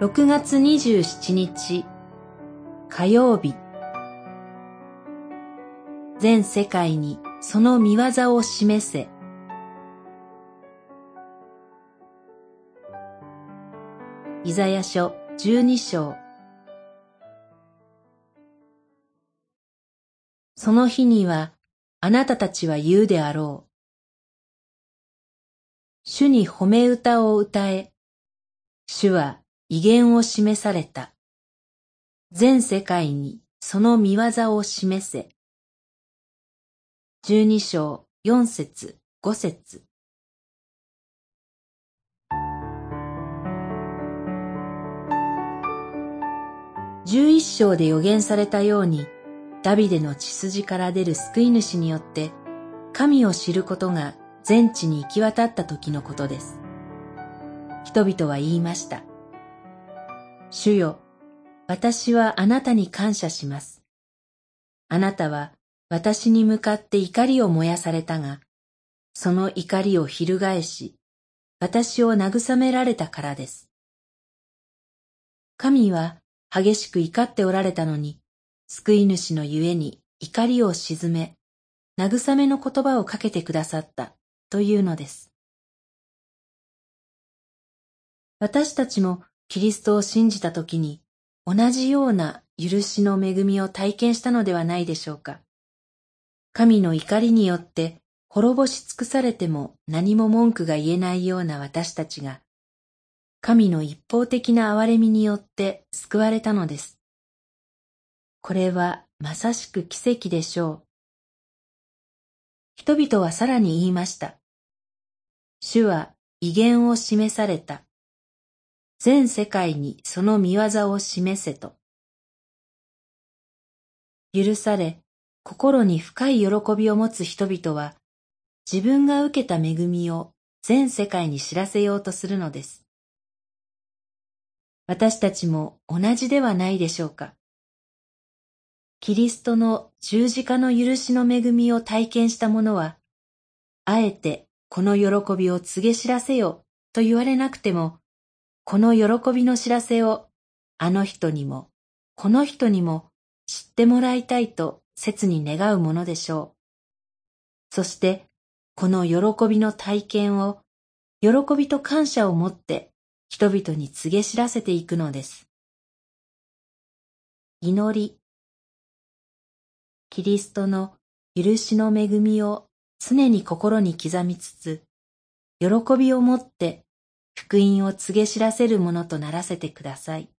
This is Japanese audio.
6月27日火曜日全世界にその見業を示せイザヤ書12章その日にはあなたたちは言うであろう。主に褒め歌を歌え。主は威厳を示された。全世界にその見業を示せ。十二章四節五節十一章で予言されたように、ダビデの血筋から出る救い主によって、神を知ることが全地に行き渡った時のことです。人々は言いました。主よ、私はあなたに感謝します。あなたは私に向かって怒りを燃やされたが、その怒りを翻し、私を慰められたからです。神は激しく怒っておられたのに、救い主のゆえに怒りを鎮め、慰めの言葉をかけてくださったというのです。私たちもキリストを信じたときに同じような許しの恵みを体験したのではないでしょうか。神の怒りによって滅ぼし尽くされても何も文句が言えないような私たちが、神の一方的な憐れみによって救われたのです。これはまさしく奇跡でしょう。人々はさらに言いました。主は威厳を示された。全世界にその見業を示せと。許され、心に深い喜びを持つ人々は、自分が受けた恵みを全世界に知らせようとするのです。私たちも同じではないでしょうか。キリストの十字架の許しの恵みを体験した者は、あえてこの喜びを告げ知らせよと言われなくても、この喜びの知らせをあの人にも、この人にも知ってもらいたいと切に願うものでしょう。そして、この喜びの体験を、喜びと感謝を持って人々に告げ知らせていくのです。祈り。キリストの許しの恵みを常に心に刻みつつ、喜びを持って福音を告げ知らせるものとならせてください。